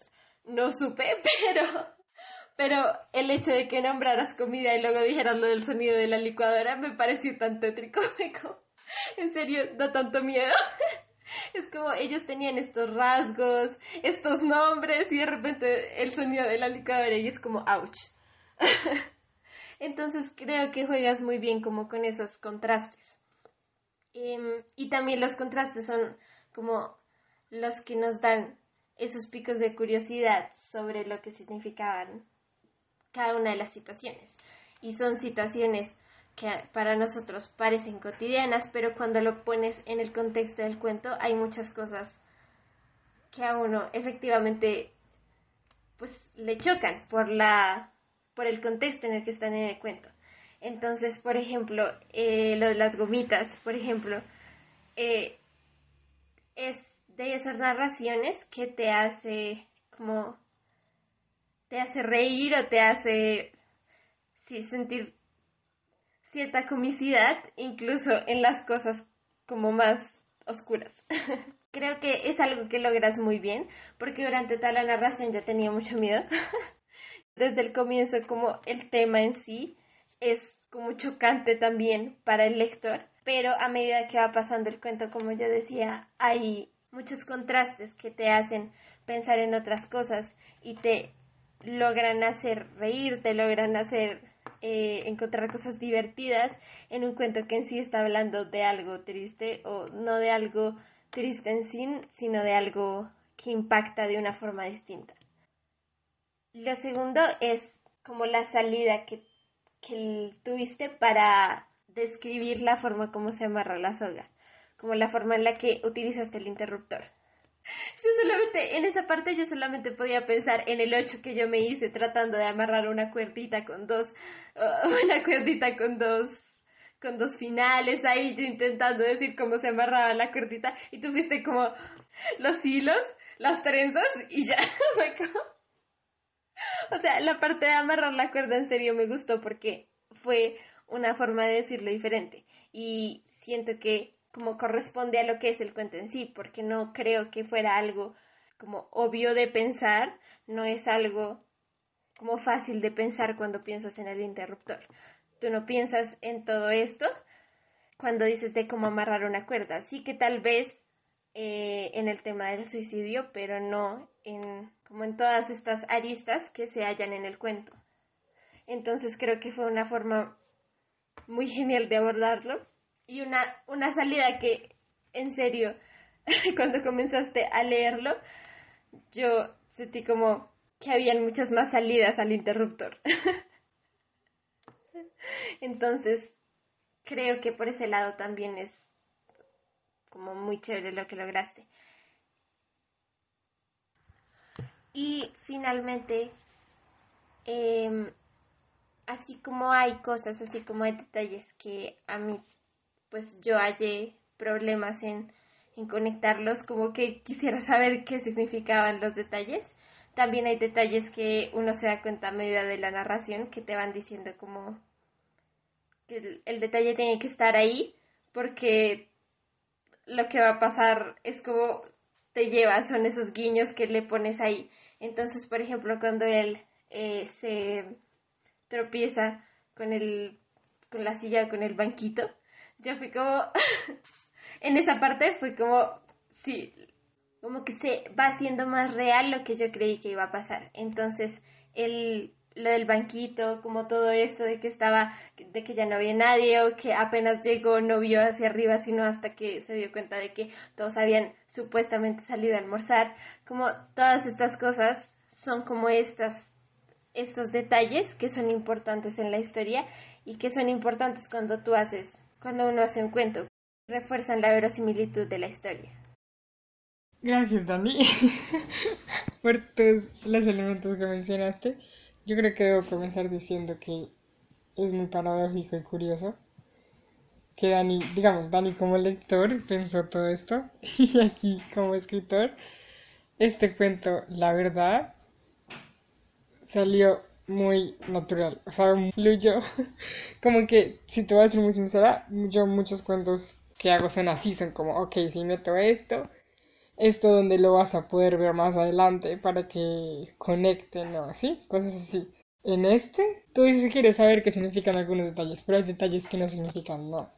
no supe, pero... Pero el hecho de que nombraras comida y luego dijeras lo del sonido de la licuadora me pareció tan tétrico. en serio, da tanto miedo. Es como ellos tenían estos rasgos, estos nombres y de repente el sonido de la licuadora y es como ouch. Entonces creo que juegas muy bien como con esos contrastes. Em, y también los contrastes son como los que nos dan esos picos de curiosidad sobre lo que significaban cada una de las situaciones. Y son situaciones que para nosotros parecen cotidianas, pero cuando lo pones en el contexto del cuento hay muchas cosas que a uno efectivamente pues le chocan por la por el contexto en el que están en el cuento. Entonces, por ejemplo, eh, lo de las gomitas, por ejemplo, eh, es de esas narraciones que te hace como te hace reír o te hace sí, sentir cierta comicidad incluso en las cosas como más oscuras. Creo que es algo que logras muy bien porque durante toda la narración ya tenía mucho miedo. Desde el comienzo como el tema en sí es como chocante también para el lector, pero a medida que va pasando el cuento, como yo decía, hay muchos contrastes que te hacen pensar en otras cosas y te logran hacer reír, te logran hacer eh, encontrar cosas divertidas en un cuento que en sí está hablando de algo triste o no de algo triste en sí, sino de algo que impacta de una forma distinta. Lo segundo es como la salida que, que tuviste para describir la forma como se amarra la soga, como la forma en la que utilizaste el interruptor. Yo solamente, en esa parte yo solamente podía pensar en el 8 que yo me hice tratando de amarrar una cuerdita con dos, una cuerdita con dos, con dos finales ahí, yo intentando decir cómo se amarraba la cuerdita y tú fuiste como los hilos, las trenzas y ya, O sea, la parte de amarrar la cuerda en serio me gustó porque fue una forma de decirlo diferente y siento que como corresponde a lo que es el cuento en sí, porque no creo que fuera algo como obvio de pensar, no es algo como fácil de pensar cuando piensas en el interruptor. Tú no piensas en todo esto cuando dices de cómo amarrar una cuerda. Sí que tal vez eh, en el tema del suicidio, pero no en como en todas estas aristas que se hallan en el cuento. Entonces creo que fue una forma muy genial de abordarlo y una, una salida que, en serio, cuando comenzaste a leerlo, yo sentí como que habían muchas más salidas al interruptor. Entonces, creo que por ese lado también es como muy chévere lo que lograste. Y finalmente, em, así como hay cosas, así como hay detalles que a mí pues yo hallé problemas en, en conectarlos, como que quisiera saber qué significaban los detalles. También hay detalles que uno se da cuenta a medida de la narración que te van diciendo como que el, detalle tiene que estar ahí porque lo que va a pasar es como te lleva, son esos guiños que le pones ahí. Entonces, por ejemplo, cuando él eh, se tropieza con el con la silla, con el banquito, yo fui como, en esa parte fue como, sí, como que se va haciendo más real lo que yo creí que iba a pasar. Entonces, el, lo del banquito, como todo esto de que estaba, de que ya no había nadie o que apenas llegó no vio hacia arriba, sino hasta que se dio cuenta de que todos habían supuestamente salido a almorzar, como todas estas cosas son como estas, estos detalles que son importantes en la historia y que son importantes cuando tú haces cuando uno hace un cuento. Refuerzan la verosimilitud de la historia.
Gracias, Dani, por todos los elementos que mencionaste. Yo creo que debo comenzar diciendo que es muy paradójico y curioso que Dani, digamos, Dani como lector pensó todo esto y aquí como escritor, este cuento, la verdad, salió muy natural, o sea, fluyó. Como que, si te voy a ser muy sincera, yo muchos cuentos que hago son así, son como, ok, si meto esto, esto donde lo vas a poder ver más adelante para que conecten o así, cosas así. En este, tú dices que quieres saber qué significan algunos detalles, pero hay detalles que no significan nada.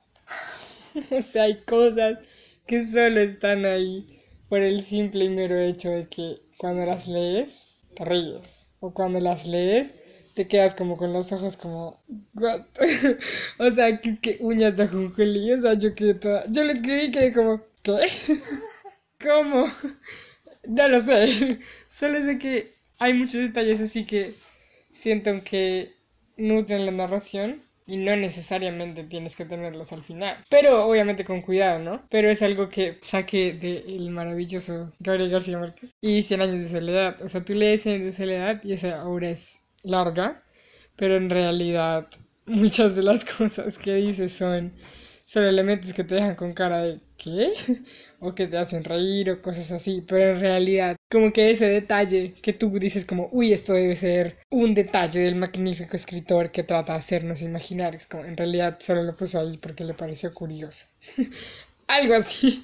o sea, hay cosas que solo están ahí por el simple y mero hecho de que cuando las lees, te ríes. O cuando las lees, te quedas como con los ojos como, what? o sea, que, uñas de ajonjolí, o sea, yo quedé toda, yo le escribí y quedé como, ¿qué? ¿Cómo? No lo sé, solo sé que hay muchos detalles así que siento que nutren la narración y no necesariamente tienes que tenerlos al final. Pero obviamente con cuidado, ¿no? Pero es algo que saqué del maravilloso Gabriel García Márquez y Cien años de soledad. O sea, tú lees Cien años de soledad y esa obra es larga, pero en realidad muchas de las cosas que dice son, son elementos que te dejan con cara de ¿qué? O que te hacen reír o cosas así, pero en realidad como que ese detalle que tú dices como, uy, esto debe ser un detalle del magnífico escritor que trata de hacernos imaginar, es como en realidad solo lo puso ahí porque le pareció curioso. Algo así.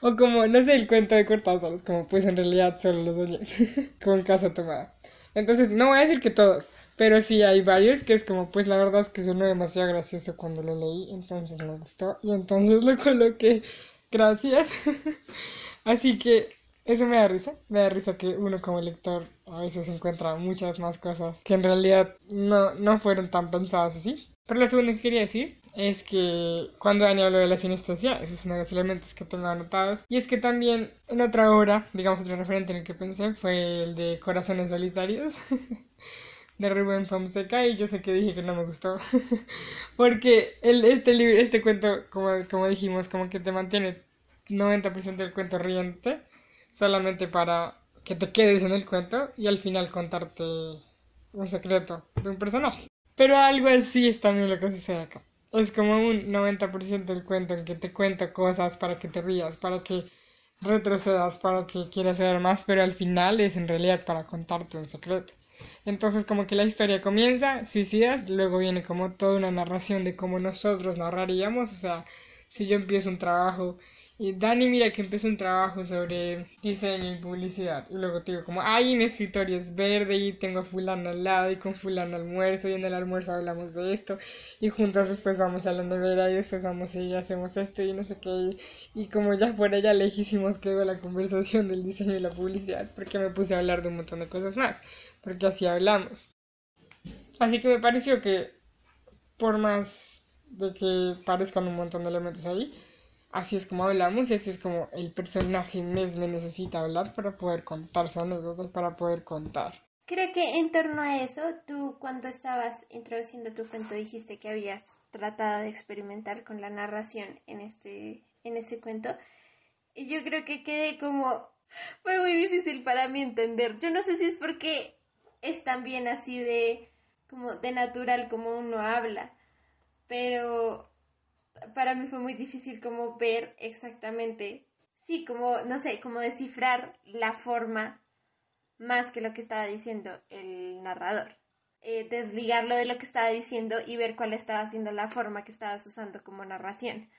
O como, no sé, el cuento de Cortázar, como pues en realidad solo lo soñé, con caso tomada. Entonces, no voy a decir que todos, pero sí hay varios que es como, pues la verdad es que sonó demasiado gracioso cuando lo leí, entonces me gustó y entonces lo coloqué. Gracias. Así que eso me da risa, me da risa que uno como lector a veces encuentra muchas más cosas que en realidad no, no fueron tan pensadas así. Pero lo segundo que quería decir es que cuando Dani habló de la sinestesia, ese es uno de los elementos que tengo anotados. Y es que también en otra obra, digamos otro referente en el que pensé, fue el de Corazones Solitarios. de Rubén Fonseca y yo sé que dije que no me gustó porque el, este libro, este cuento, como, como dijimos, como que te mantiene 90% del cuento riente solamente para que te quedes en el cuento y al final contarte un secreto de un personaje. Pero algo así es también lo que sucede acá. Es como un 90% del cuento en que te cuento cosas para que te rías, para que retrocedas, para que quieras saber más, pero al final es en realidad para contarte un secreto. Entonces como que la historia comienza, suicidas, luego viene como toda una narración de cómo nosotros narraríamos, o sea, si yo empiezo un trabajo y Dani, mira que empezó un trabajo sobre diseño y publicidad. Y luego te digo, como, ay, mi escritorio es verde y tengo a fulano al lado y con fulano almuerzo y en el almuerzo hablamos de esto. Y juntas después vamos a la nevera y después vamos y hacemos esto y no sé qué. Y, como ya fuera ya lejísimos quedó la conversación del diseño y la publicidad porque me puse a hablar de un montón de cosas más. Porque así hablamos. Así que me pareció que por más de que parezcan un montón de elementos ahí, así es como hablamos y así es como el personaje mismo necesita hablar para poder contar sus anécdotas, para poder contar.
Creo que en torno a eso, tú cuando estabas introduciendo tu cuento dijiste que habías tratado de experimentar con la narración en este en ese cuento y yo creo que quedé como fue muy difícil para mí entender. Yo no sé si es porque es también así de como de natural como uno habla, pero para mí fue muy difícil como ver exactamente, sí, como, no sé, como descifrar la forma más que lo que estaba diciendo el narrador. Eh, desligarlo de lo que estaba diciendo y ver cuál estaba siendo la forma que estabas usando como narración.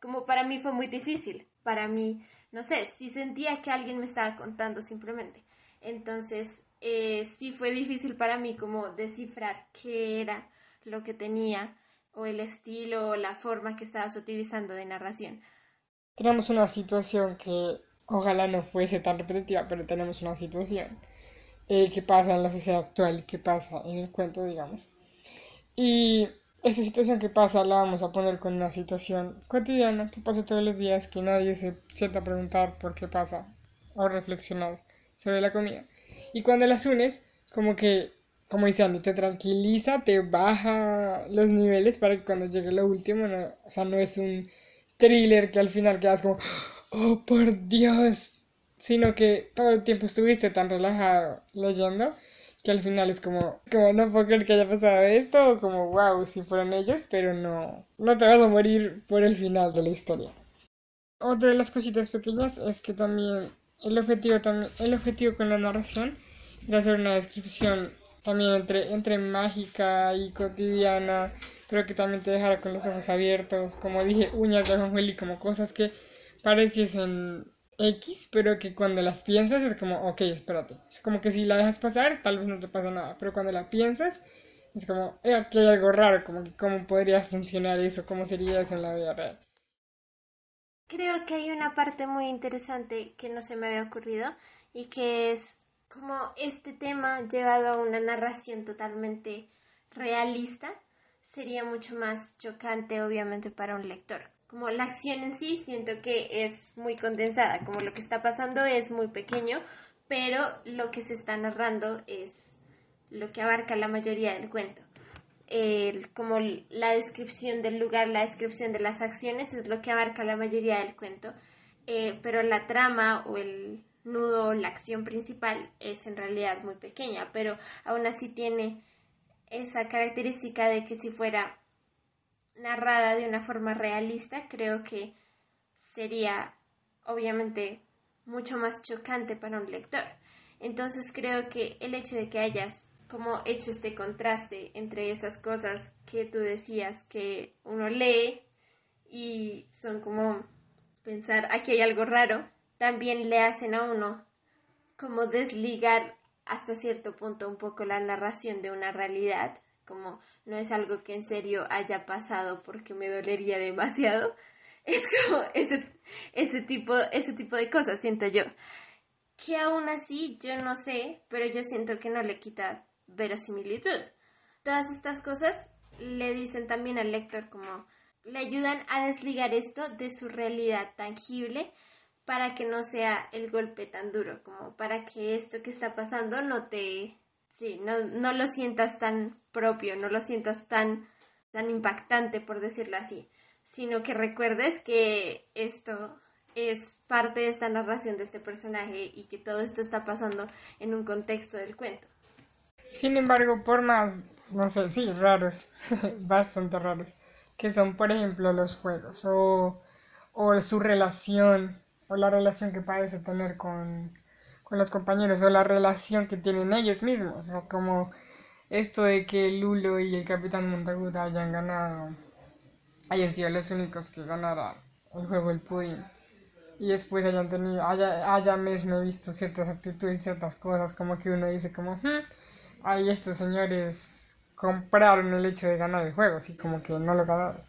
Como para mí fue muy difícil. Para mí, no sé, si sentía que alguien me estaba contando simplemente. Entonces, eh, sí fue difícil para mí como descifrar qué era lo que tenía o el estilo o la forma que estabas utilizando de narración.
Tenemos una situación que ojalá no fuese tan repetitiva, pero tenemos una situación eh, que pasa en la sociedad actual, que pasa en el cuento, digamos. Y esa situación que pasa la vamos a poner con una situación cotidiana que pasa todos los días, que nadie se sienta a preguntar por qué pasa o reflexionar sobre la comida. Y cuando las unes, como que como dice Andy, te tranquiliza, te baja los niveles para que cuando llegue lo último, no, o sea, no es un thriller que al final quedas como, oh por Dios, sino que todo el tiempo estuviste tan relajado leyendo que al final es como, como no puedo creer que haya pasado esto, o como wow, si fueron ellos, pero no, no te vas a morir por el final de la historia. Otra de las cositas pequeñas es que también el objetivo, el objetivo con la narración era hacer una descripción también entre, entre mágica y cotidiana, pero que también te dejara con los ojos abiertos, como dije, uñas de ajonjolí, como cosas que pareciesen X, pero que cuando las piensas es como, ok, espérate. Es como que si la dejas pasar, tal vez no te pasa nada, pero cuando la piensas, es como, eh, aquí hay algo raro, como que cómo podría funcionar eso, cómo sería eso en la vida real.
Creo que hay una parte muy interesante que no se me había ocurrido y que es como este tema llevado a una narración totalmente realista sería mucho más chocante obviamente para un lector. Como la acción en sí siento que es muy condensada, como lo que está pasando es muy pequeño, pero lo que se está narrando es lo que abarca la mayoría del cuento. Como la descripción del lugar, la descripción de las acciones es lo que abarca la mayoría del cuento, eh, pero la trama o el, nudo, la acción principal es en realidad muy pequeña, pero aún así tiene esa característica de que si fuera narrada de una forma realista, creo que sería obviamente mucho más chocante para un lector. Entonces creo que el hecho de que hayas como hecho este contraste entre esas cosas que tú decías que uno lee y son como pensar aquí hay algo raro también le hacen a uno como desligar hasta cierto punto un poco la narración de una realidad, como no es algo que en serio haya pasado porque me dolería demasiado. Es como ese, ese, tipo, ese tipo de cosas, siento yo. Que aún así, yo no sé, pero yo siento que no le quita verosimilitud. Todas estas cosas le dicen también al lector como le ayudan a desligar esto de su realidad tangible para que no sea el golpe tan duro, como para que esto que está pasando no te sí, no, no lo sientas tan propio, no lo sientas tan, tan impactante, por decirlo así, sino que recuerdes que esto es parte de esta narración de este personaje y que todo esto está pasando en un contexto del cuento.
Sin embargo, por más, no sé, sí, raros, bastante raros, que son, por ejemplo, los juegos o, o su relación o la relación que parece tener con, con los compañeros o la relación que tienen ellos mismos. O sea, como esto de que Lulo y el Capitán Montagut hayan ganado, hayan sido los únicos que ganaran el juego del pudín. Y después hayan tenido, haya, haya mismo visto ciertas actitudes ciertas cosas, como que uno dice como, hmm, ahí estos señores compraron el hecho de ganar el juego, así como que no lo ganaron.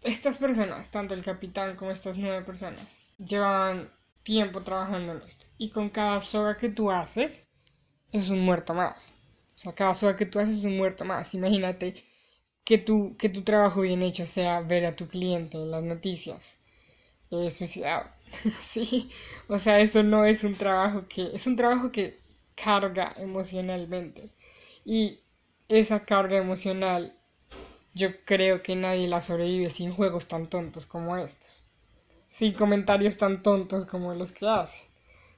Estas personas, tanto el capitán como estas nueve personas, llevan tiempo trabajando en esto. Y con cada soga que tú haces, es un muerto más. O sea, cada soga que tú haces es un muerto más. Imagínate que tu, que tu trabajo bien hecho sea ver a tu cliente en las noticias eh, suicidado. sí, o sea, eso no es un trabajo que, es un trabajo que carga emocionalmente. Y esa carga emocional, yo creo que nadie la sobrevive sin juegos tan tontos como estos sin comentarios tan tontos como los que hacen,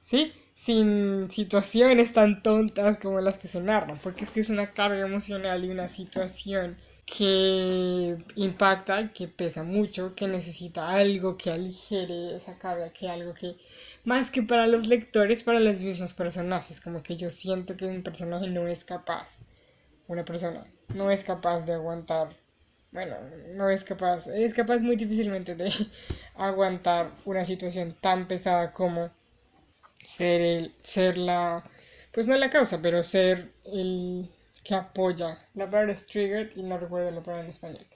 ¿sí? Sin situaciones tan tontas como las que se narran, porque es que es una carga emocional y una situación que impacta, que pesa mucho, que necesita algo que aligere esa carga, que algo que, más que para los lectores, para los mismos personajes, como que yo siento que un personaje no es capaz, una persona no es capaz de aguantar bueno, no es capaz, es capaz muy difícilmente de aguantar una situación tan pesada como ser el, ser la, pues no la causa, pero ser el que apoya. La palabra es triggered y no recuerdo la palabra en español.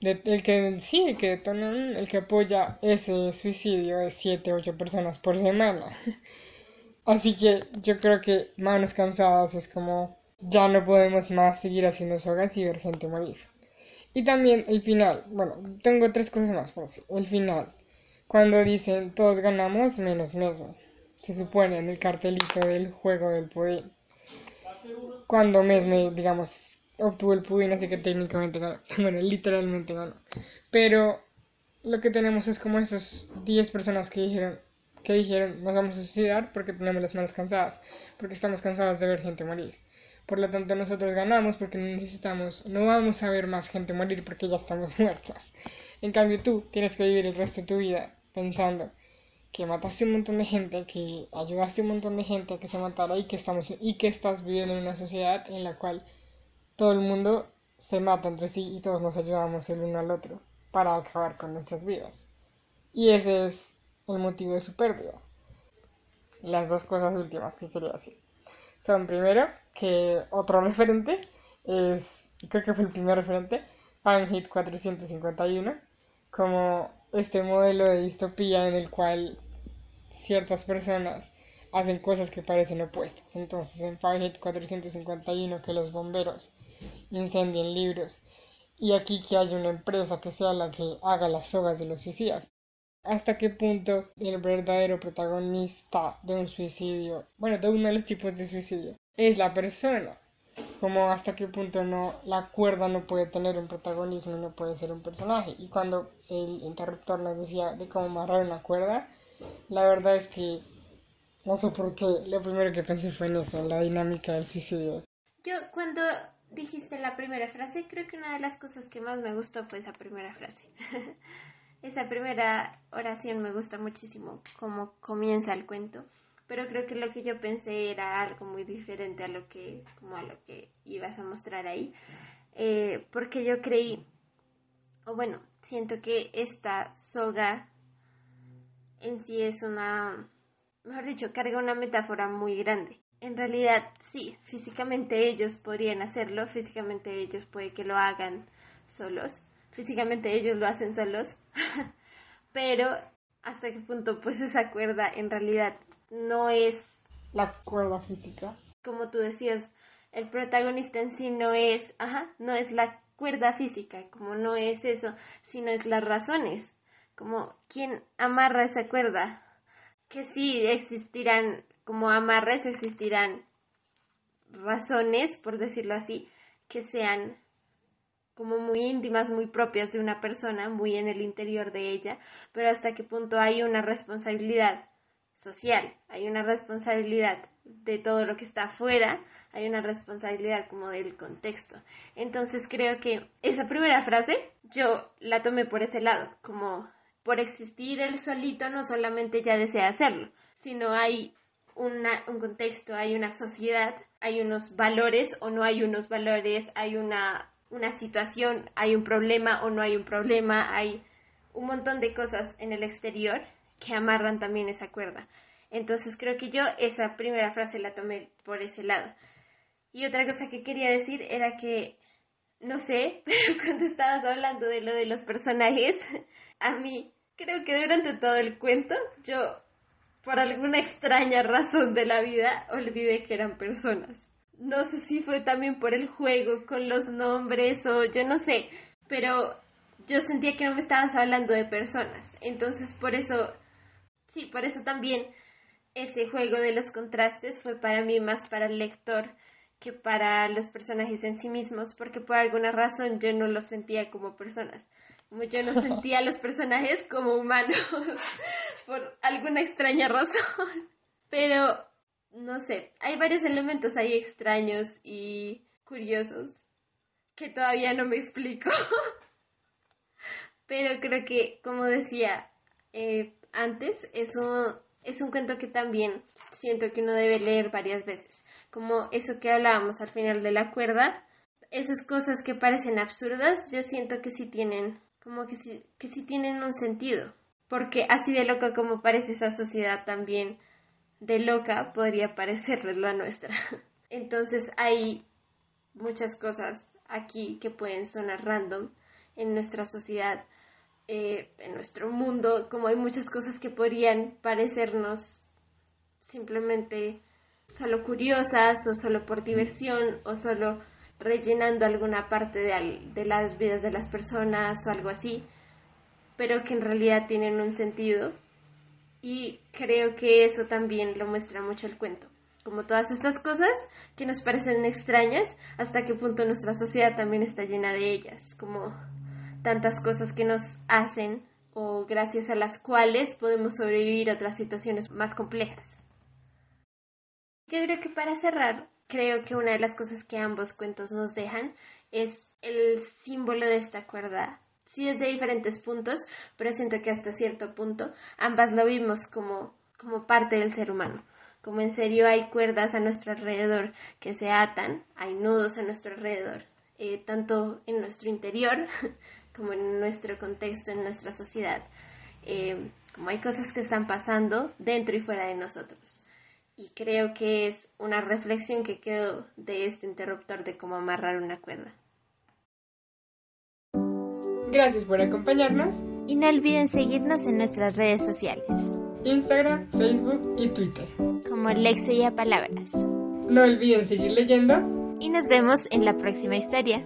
El que sí, que el que apoya ese suicidio es 7, 8 personas por semana. Así que yo creo que manos cansadas es como ya no podemos más seguir haciendo sogas y ver gente morir. Y también el final. Bueno, tengo tres cosas más por decir. El final. Cuando dicen todos ganamos menos Mesme. Se supone en el cartelito del juego del pudín. Cuando Mesme, digamos, obtuvo el pudín, así que técnicamente ganó. Bueno, literalmente ganó. Pero lo que tenemos es como esas 10 personas que dijeron que dijeron nos vamos a suicidar porque tenemos las manos cansadas, porque estamos cansados de ver gente morir. Por lo tanto, nosotros ganamos porque necesitamos, no vamos a ver más gente morir porque ya estamos muertos. En cambio, tú tienes que vivir el resto de tu vida pensando que mataste un montón de gente, que ayudaste un montón de gente a que se matara y que estamos y que estás viviendo en una sociedad en la cual todo el mundo se mata entre sí y todos nos ayudamos el uno al otro para acabar con nuestras vidas. Y ese es el motivo de su pérdida. Las dos cosas últimas que quería decir son primero que otro referente es, creo que fue el primer referente, Fahrenheit 451, como este modelo de distopía en el cual ciertas personas hacen cosas que parecen opuestas. Entonces, en Fahrenheit 451, que los bomberos incendien libros y aquí que haya una empresa que sea la que haga las sogas de los suicidas hasta qué punto el verdadero protagonista de un suicidio, bueno, de uno de los tipos de suicidio, es la persona. Como hasta qué punto no la cuerda no puede tener un protagonismo, no puede ser un personaje. Y cuando el interruptor nos decía de cómo amarrar una cuerda, la verdad es que no sé por qué, lo primero que pensé fue en eso, en la dinámica del suicidio.
Yo cuando dijiste la primera frase, creo que una de las cosas que más me gustó fue esa primera frase. Esa primera oración me gusta muchísimo cómo comienza el cuento, pero creo que lo que yo pensé era algo muy diferente a lo que, como a lo que ibas a mostrar ahí, eh, porque yo creí, o bueno, siento que esta soga en sí es una, mejor dicho, carga una metáfora muy grande. En realidad, sí, físicamente ellos podrían hacerlo, físicamente ellos puede que lo hagan solos, físicamente ellos lo hacen solos, pero hasta qué punto pues esa cuerda en realidad no es
la cuerda física.
Como tú decías, el protagonista en sí no es, ajá, no es la cuerda física, como no es eso, sino es las razones, como quién amarra esa cuerda, que sí existirán, como amarres existirán razones, por decirlo así, que sean como muy íntimas, muy propias de una persona, muy en el interior de ella, pero hasta qué punto hay una responsabilidad social, hay una responsabilidad de todo lo que está afuera, hay una responsabilidad como del contexto. Entonces creo que esa primera frase yo la tomé por ese lado, como por existir él solito no solamente ya desea hacerlo, sino hay un contexto, hay una sociedad, hay unos valores o no hay unos valores, hay una, una situación, hay un problema o no hay un problema, hay un montón de cosas en el exterior que amarran también esa cuerda. Entonces creo que yo esa primera frase la tomé por ese lado. Y otra cosa que quería decir era que, no sé, pero cuando estabas hablando de lo de los personajes, a mí creo que durante todo el cuento yo, por alguna extraña razón de la vida, olvidé que eran personas. No sé si fue también por el juego con los nombres o yo no sé, pero yo sentía que no me estabas hablando de personas. Entonces por eso, sí, por eso también ese juego de los contrastes fue para mí más para el lector que para los personajes en sí mismos, porque por alguna razón yo no los sentía como personas. Yo no sentía a los personajes como humanos, por alguna extraña razón. Pero, no sé, hay varios elementos ahí extraños y curiosos que todavía no me explico. Pero creo que, como decía eh, antes, eso es un cuento que también siento que uno debe leer varias veces, como eso que hablábamos al final de la cuerda, esas cosas que parecen absurdas, yo siento que sí tienen, como que sí, que sí tienen un sentido, porque así de loca como parece esa sociedad también de loca podría parecerle la nuestra. Entonces hay muchas cosas aquí que pueden sonar random en nuestra sociedad eh, en nuestro mundo, como hay muchas cosas que podrían parecernos simplemente solo curiosas o solo por diversión o solo rellenando alguna parte de, de las vidas de las personas o algo así, pero que en realidad tienen un sentido y creo que eso también lo muestra mucho el cuento. Como todas estas cosas que nos parecen extrañas, hasta qué punto nuestra sociedad también está llena de ellas, como tantas cosas que nos hacen o gracias a las cuales podemos sobrevivir a otras situaciones más complejas. Yo creo que para cerrar, creo que una de las cosas que ambos cuentos nos dejan es el símbolo de esta cuerda. Sí es de diferentes puntos, pero siento que hasta cierto punto ambas lo vimos como, como parte del ser humano. Como en serio hay cuerdas a nuestro alrededor que se atan, hay nudos a nuestro alrededor, eh, tanto en nuestro interior como en nuestro contexto, en nuestra sociedad, eh, como hay cosas que están pasando dentro y fuera de nosotros. Y creo que es una reflexión que quedó de este interruptor de cómo amarrar una cuerda.
Gracias por acompañarnos.
Y no olviden seguirnos en nuestras redes sociales.
Instagram, Facebook y Twitter.
Como Lexia Palabras.
No olviden seguir leyendo.
Y nos vemos en la próxima historia.